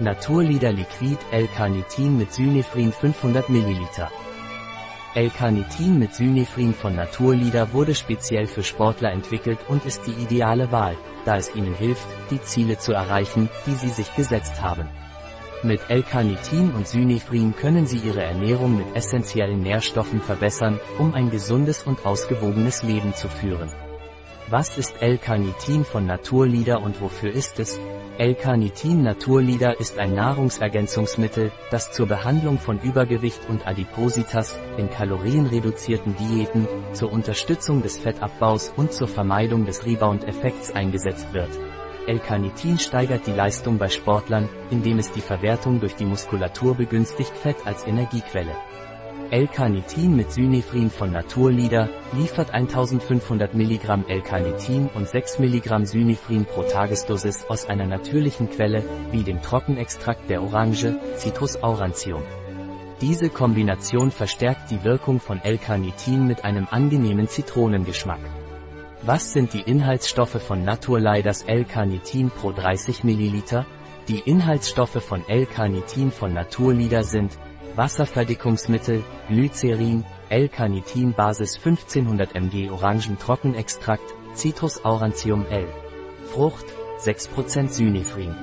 Naturlieder Liquid L-Carnitin mit Synephrin 500 ml. L-Carnitin mit Synephrin von Naturlieder wurde speziell für Sportler entwickelt und ist die ideale Wahl, da es ihnen hilft, die Ziele zu erreichen, die sie sich gesetzt haben. Mit L-Carnitin und Synephrin können Sie Ihre Ernährung mit essentiellen Nährstoffen verbessern, um ein gesundes und ausgewogenes Leben zu führen. Was ist L-Carnitin von Naturlieder und wofür ist es? L-Carnitin Naturlieder ist ein Nahrungsergänzungsmittel, das zur Behandlung von Übergewicht und Adipositas, in kalorienreduzierten Diäten, zur Unterstützung des Fettabbaus und zur Vermeidung des Rebound-Effekts eingesetzt wird. L-Carnitin steigert die Leistung bei Sportlern, indem es die Verwertung durch die Muskulatur begünstigt Fett als Energiequelle. L-Carnitin mit Synephrin von Naturlieder liefert 1500 mg L-Carnitin und 6 mg Synephrin pro Tagesdosis aus einer natürlichen Quelle, wie dem Trockenextrakt der Orange, Citrus aurantium. Diese Kombination verstärkt die Wirkung von L-Carnitin mit einem angenehmen Zitronengeschmack. Was sind die Inhaltsstoffe von Naturleiders L-Carnitin pro 30 ml? Die Inhaltsstoffe von L-Carnitin von Naturlieder sind Wasserverdickungsmittel, Glycerin, L-Carnitin Basis 1500 mg Orangentrockenextrakt, Citrus aurantium L. Frucht, 6% Synephrin.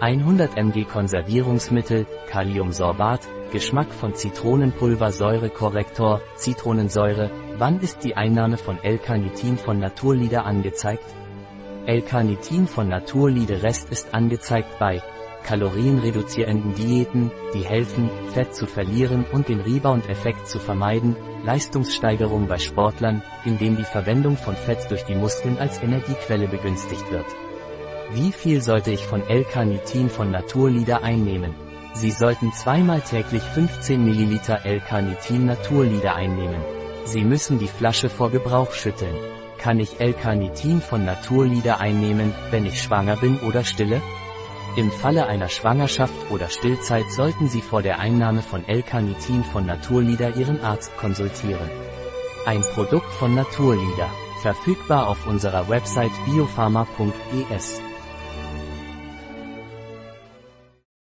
100 mg Konservierungsmittel, Kaliumsorbat, Geschmack von Zitronenpulver Säurekorrektor, Zitronensäure, wann ist die Einnahme von L-Carnitin von Naturlieder angezeigt? L-Carnitin von Naturliede Rest ist angezeigt bei kalorienreduzierenden Diäten, die helfen, Fett zu verlieren und den Rebound-Effekt zu vermeiden, Leistungssteigerung bei Sportlern, indem die Verwendung von Fett durch die Muskeln als Energiequelle begünstigt wird. Wie viel sollte ich von L-Carnitin von Naturlieder einnehmen? Sie sollten zweimal täglich 15 ml L-Carnitin Naturlieder einnehmen. Sie müssen die Flasche vor Gebrauch schütteln. Kann ich L-Carnitin von Naturlieder einnehmen, wenn ich schwanger bin oder stille? Im Falle einer Schwangerschaft oder Stillzeit sollten Sie vor der Einnahme von L-Carnitin von Naturlieder Ihren Arzt konsultieren. Ein Produkt von Naturlieder, verfügbar auf unserer Website biopharma.es.